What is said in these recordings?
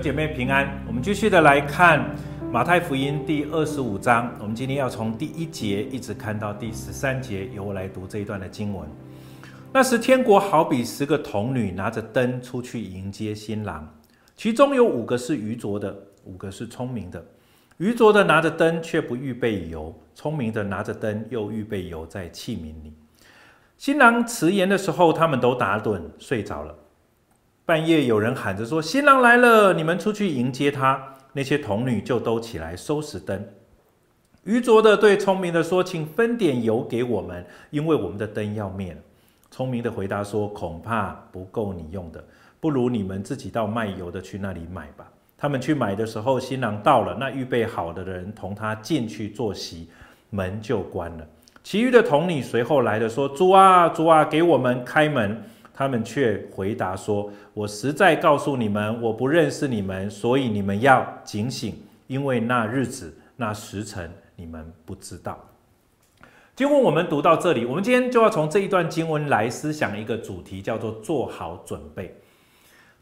姐妹平安，我们继续的来看马太福音第二十五章。我们今天要从第一节一直看到第十三节，由我来读这一段的经文。那时，天国好比十个童女拿着灯出去迎接新郎，其中有五个是愚拙的，五个是聪明的。愚拙的拿着灯却不预备油，聪明的拿着灯又预备油在器皿里。新郎迟延的时候，他们都打盹睡着了。半夜有人喊着说：“新郎来了，你们出去迎接他。”那些童女就都起来收拾灯。愚拙的对聪明的说：“请分点油给我们，因为我们的灯要灭了。”聪明的回答说：“恐怕不够你用的，不如你们自己到卖油的去那里买吧。”他们去买的时候，新郎到了，那预备好的人同他进去坐席，门就关了。其余的童女随后来的说：“主啊，主啊，给我们开门。”他们却回答说：“我实在告诉你们，我不认识你们，所以你们要警醒，因为那日子、那时辰你们不知道。”经文我们读到这里，我们今天就要从这一段经文来思想一个主题，叫做“做好准备”。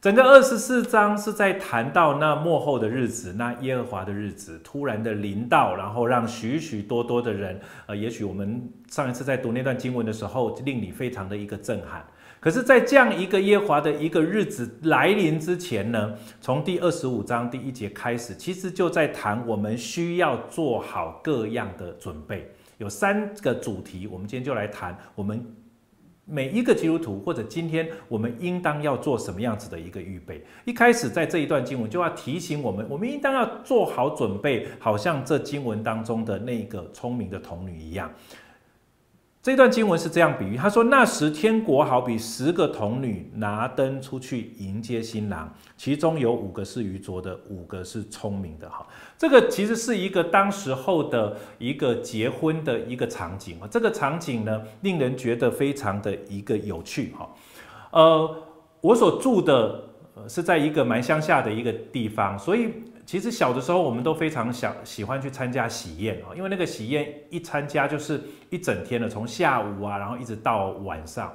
整个二十四章是在谈到那末后的日子，那耶和华的日子突然的临到，然后让许许多多的人，呃，也许我们上一次在读那段经文的时候，令你非常的一个震撼。可是，在这样一个耶和华的一个日子来临之前呢，从第二十五章第一节开始，其实就在谈我们需要做好各样的准备。有三个主题，我们今天就来谈我们每一个基督徒，或者今天我们应当要做什么样子的一个预备。一开始在这一段经文就要提醒我们，我们应当要做好准备，好像这经文当中的那个聪明的童女一样。这段经文是这样比喻，他说：“那时天国好比十个童女拿灯出去迎接新郎，其中有五个是愚拙的，五个是聪明的。”哈，这个其实是一个当时候的一个结婚的一个场景啊。这个场景呢，令人觉得非常的一个有趣。哈，呃，我所住的是在一个蛮乡下的一个地方，所以。其实小的时候，我们都非常想喜欢去参加喜宴啊，因为那个喜宴一参加就是一整天的，从下午啊，然后一直到晚上。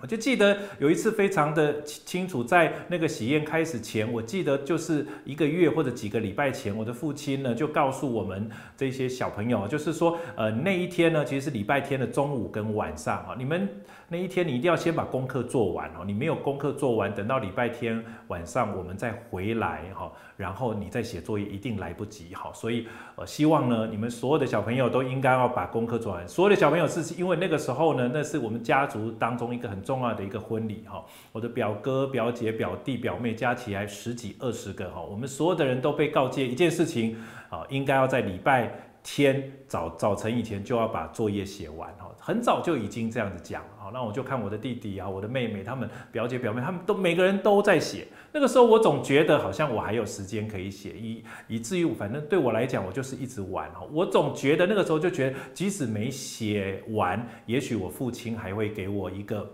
我就记得有一次非常的清楚，在那个喜宴开始前，我记得就是一个月或者几个礼拜前，我的父亲呢就告诉我们这些小朋友，就是说，呃，那一天呢其实是礼拜天的中午跟晚上啊，你们。那一天你一定要先把功课做完哦，你没有功课做完，等到礼拜天晚上我们再回来哈，然后你再写作业一定来不及哈，所以呃希望呢你们所有的小朋友都应该要把功课做完。所有的小朋友是因为那个时候呢，那是我们家族当中一个很重重要的一个婚礼哈，我的表哥、表姐、表弟、表妹加起来十几二十个哈，我们所有的人都被告诫一件事情啊，应该要在礼拜天早早晨以前就要把作业写完哈，很早就已经这样子讲。好，那我就看我的弟弟啊，我的妹妹，他们表姐表妹，他们都每个人都在写。那个时候我总觉得好像我还有时间可以写，以以至于反正对我来讲，我就是一直玩哈。我总觉得那个时候就觉得，即使没写完，也许我父亲还会给我一个。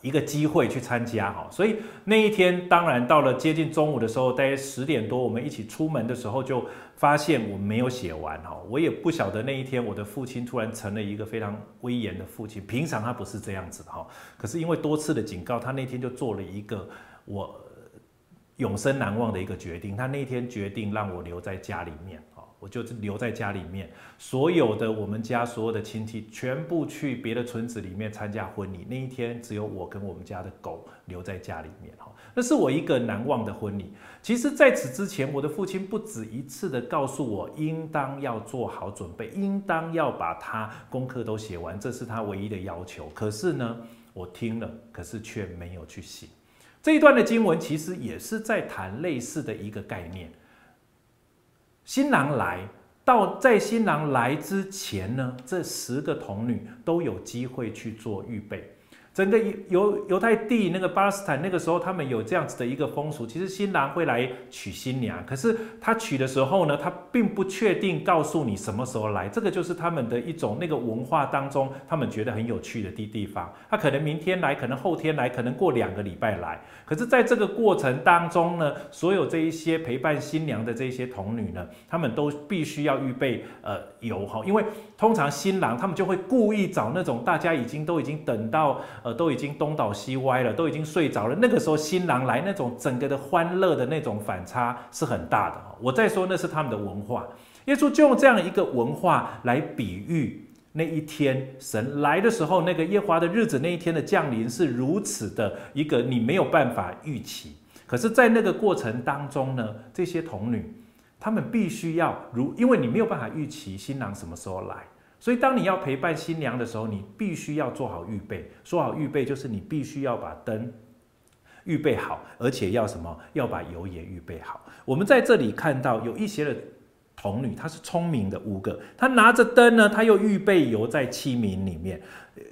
一个机会去参加哈，所以那一天当然到了接近中午的时候，大约十点多，我们一起出门的时候，就发现我没有写完哈。我也不晓得那一天我的父亲突然成了一个非常威严的父亲，平常他不是这样子的哈。可是因为多次的警告，他那天就做了一个我永生难忘的一个决定。他那天决定让我留在家里面。我就留在家里面，所有的我们家所有的亲戚全部去别的村子里面参加婚礼。那一天只有我跟我们家的狗留在家里面，哈，那是我一个难忘的婚礼。其实在此之前，我的父亲不止一次的告诉我，应当要做好准备，应当要把他功课都写完，这是他唯一的要求。可是呢，我听了，可是却没有去写。这一段的经文其实也是在谈类似的一个概念。新郎来到，在新郎来之前呢，这十个童女都有机会去做预备。整个犹犹太地那个巴勒斯坦那个时候，他们有这样子的一个风俗。其实新郎会来娶新娘，可是他娶的时候呢，他并不确定告诉你什么时候来。这个就是他们的一种那个文化当中，他们觉得很有趣的地地方。他可能明天来，可能后天来，可能过两个礼拜来。可是在这个过程当中呢，所有这一些陪伴新娘的这些童女呢，他们都必须要预备呃油哈，因为通常新郎他们就会故意找那种大家已经都已经等到。都已经东倒西歪了，都已经睡着了。那个时候新郎来，那种整个的欢乐的那种反差是很大的。我再说那是他们的文化，耶稣就用这样一个文化来比喻那一天神来的时候，那个耶华的日子那一天的降临是如此的一个你没有办法预期。可是，在那个过程当中呢，这些童女，她们必须要如，因为你没有办法预期新郎什么时候来，所以当你要陪伴新娘的时候，你必须要做好预备。说好预备，就是你必须要把灯预备好，而且要什么？要把油也预备好。我们在这里看到有一些的。童女，她是聪明的五个，她拿着灯呢，她又预备油在器皿里面。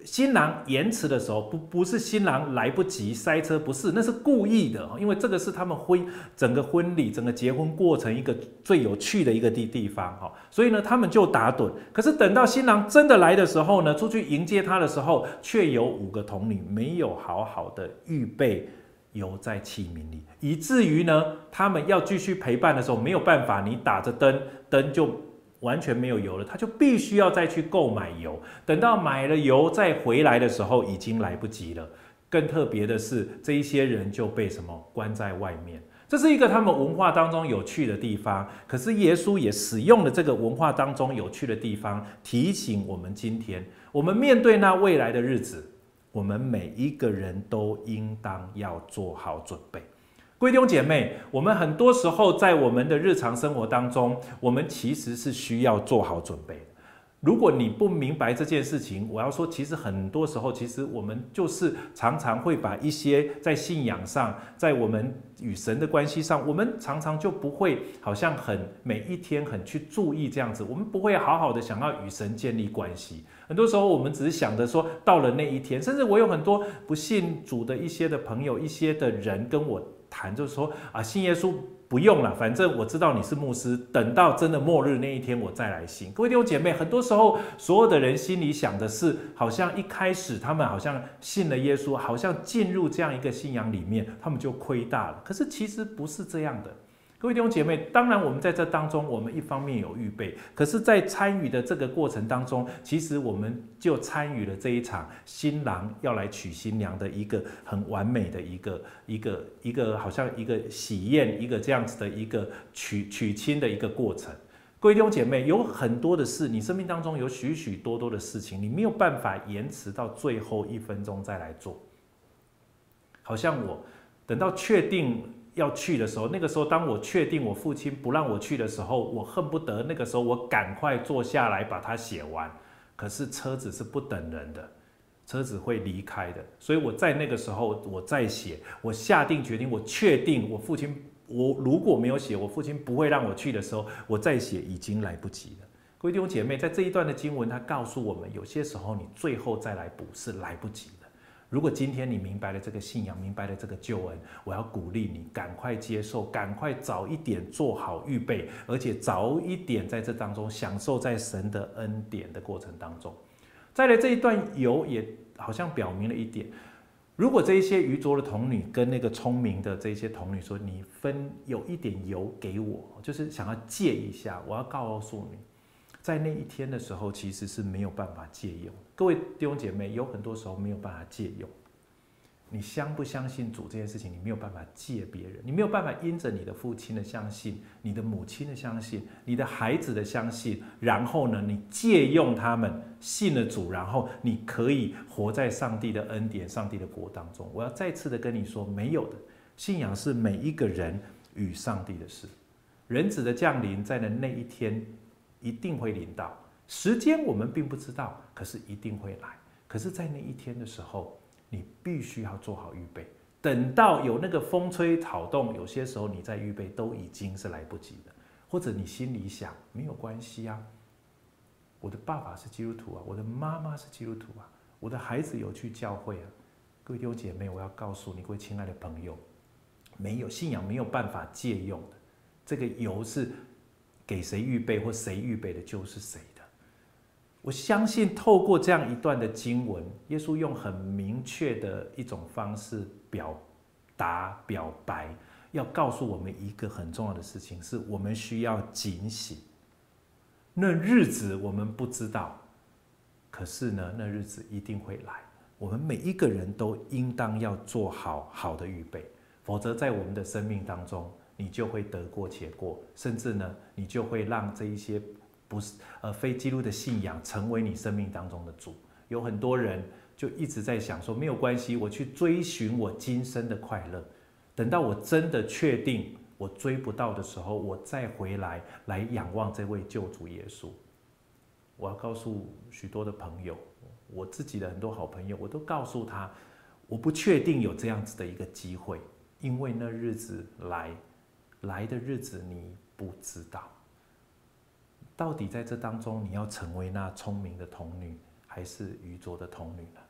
新郎延迟的时候，不不是新郎来不及塞车，不是，那是故意的，因为这个是他们婚整个婚礼、整个结婚过程一个最有趣的一个地地方哈，所以呢，他们就打盹。可是等到新郎真的来的时候呢，出去迎接他的时候，却有五个童女没有好好的预备。油在器皿里，以至于呢，他们要继续陪伴的时候没有办法，你打着灯，灯就完全没有油了，他就必须要再去购买油。等到买了油再回来的时候，已经来不及了。更特别的是，这一些人就被什么关在外面。这是一个他们文化当中有趣的地方。可是耶稣也使用了这个文化当中有趣的地方，提醒我们今天，我们面对那未来的日子。我们每一个人都应当要做好准备。各位弟兄姐妹，我们很多时候在我们的日常生活当中，我们其实是需要做好准备。如果你不明白这件事情，我要说，其实很多时候，其实我们就是常常会把一些在信仰上，在我们与神的关系上，我们常常就不会好像很每一天很去注意这样子，我们不会好好的想要与神建立关系。很多时候，我们只是想着说，到了那一天，甚至我有很多不信主的一些的朋友，一些的人跟我谈，就是说啊，信耶稣。不用了，反正我知道你是牧师。等到真的末日那一天，我再来信。各位弟兄姐妹，很多时候所有的人心里想的是，好像一开始他们好像信了耶稣，好像进入这样一个信仰里面，他们就亏大了。可是其实不是这样的。各位弟兄姐妹，当然我们在这当中，我们一方面有预备，可是，在参与的这个过程当中，其实我们就参与了这一场新郎要来娶新娘的一个很完美的一个一个一个，好像一个喜宴，一个这样子的一个娶娶亲的一个过程。各位弟兄姐妹，有很多的事，你生命当中有许许多多的事情，你没有办法延迟到最后一分钟再来做。好像我等到确定。要去的时候，那个时候，当我确定我父亲不让我去的时候，我恨不得那个时候我赶快坐下来把它写完。可是车子是不等人的，车子会离开的。所以我在那个时候，我再写，我下定决定，我确定我父亲，我如果没有写，我父亲不会让我去的时候，我再写已经来不及了。各位弟兄姐妹，在这一段的经文，他告诉我们，有些时候你最后再来补是来不及。如果今天你明白了这个信仰，明白了这个救恩，我要鼓励你赶快接受，赶快早一点做好预备，而且早一点在这当中享受在神的恩典的过程当中。再来这一段油也好像表明了一点：如果这一些愚拙的童女跟那个聪明的这些童女说，你分有一点油给我，就是想要借一下，我要告诉你。在那一天的时候，其实是没有办法借用。各位弟兄姐妹，有很多时候没有办法借用。你相不相信主这件事情，你没有办法借别人，你没有办法因着你的父亲的相信、你的母亲的相信、你的孩子的相信，然后呢，你借用他们信了主，然后你可以活在上帝的恩典、上帝的国当中。我要再次的跟你说，没有的。信仰是每一个人与上帝的事。人子的降临在的那一天。一定会临到，时间我们并不知道，可是一定会来。可是，在那一天的时候，你必须要做好预备。等到有那个风吹草动，有些时候你在预备都已经是来不及的。或者你心里想，没有关系啊，我的爸爸是基督徒啊，我的妈妈是基督徒啊，我的孩子有去教会啊。各位弟兄姐妹，我要告诉你，各位亲爱的朋友，没有信仰没有办法借用的，这个油是。给谁预备或谁预备的，就是谁的。我相信透过这样一段的经文，耶稣用很明确的一种方式表达、表白，要告诉我们一个很重要的事情：是我们需要警醒。那日子我们不知道，可是呢，那日子一定会来。我们每一个人都应当要做好好的预备，否则在我们的生命当中，你就会得过且过，甚至呢，你就会让这一些不是呃非基督的信仰成为你生命当中的主。有很多人就一直在想说，没有关系，我去追寻我今生的快乐，等到我真的确定我追不到的时候，我再回来来仰望这位救主耶稣。我要告诉许多的朋友。我自己的很多好朋友，我都告诉他，我不确定有这样子的一个机会，因为那日子来，来的日子你不知道。到底在这当中，你要成为那聪明的童女，还是愚拙的童女呢？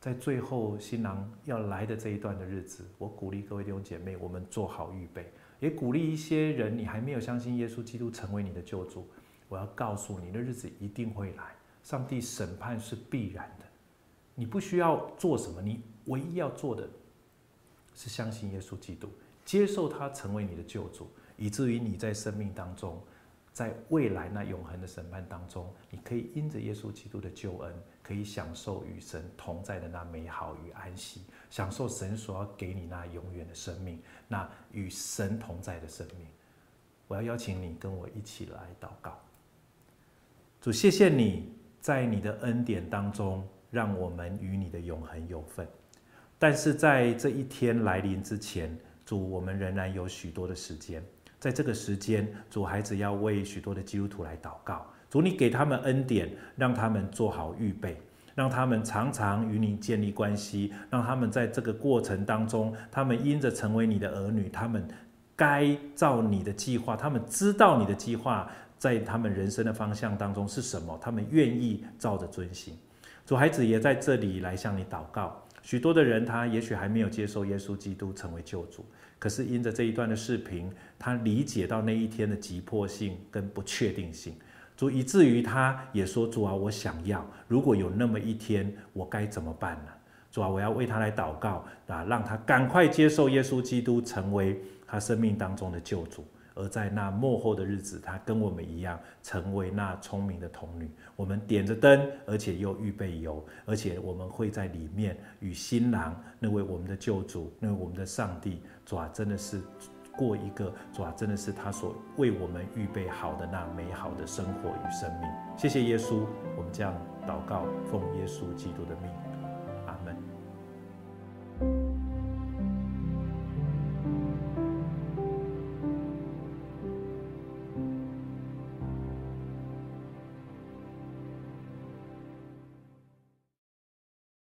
在最后新郎要来的这一段的日子，我鼓励各位弟兄姐妹，我们做好预备，也鼓励一些人，你还没有相信耶稣基督成为你的救主，我要告诉你，那日子一定会来。上帝审判是必然的，你不需要做什么，你唯一要做的是相信耶稣基督，接受他成为你的救主，以至于你在生命当中，在未来那永恒的审判当中，你可以因着耶稣基督的救恩，可以享受与神同在的那美好与安息，享受神所要给你那永远的生命，那与神同在的生命。我要邀请你跟我一起来祷告，主，谢谢你。在你的恩典当中，让我们与你的永恒有份。但是在这一天来临之前，主，我们仍然有许多的时间。在这个时间，主孩子要为许多的基督徒来祷告。主，你给他们恩典，让他们做好预备，让他们常常与你建立关系，让他们在这个过程当中，他们因着成为你的儿女，他们该照你的计划，他们知道你的计划。在他们人生的方向当中是什么？他们愿意照着遵行。主孩子也在这里来向你祷告。许多的人他也许还没有接受耶稣基督成为救主，可是因着这一段的视频，他理解到那一天的急迫性跟不确定性。主以至于他也说：“主啊，我想要，如果有那么一天，我该怎么办呢？”主啊，我要为他来祷告啊，让他赶快接受耶稣基督成为他生命当中的救主。而在那幕后的日子，他跟我们一样，成为那聪明的童女。我们点着灯，而且又预备油，而且我们会在里面与新郎，那位我们的救主，那位我们的上帝，主啊，真的是过一个主啊，真的是他所为我们预备好的那美好的生活与生命。谢谢耶稣，我们这样祷告，奉耶稣基督的命。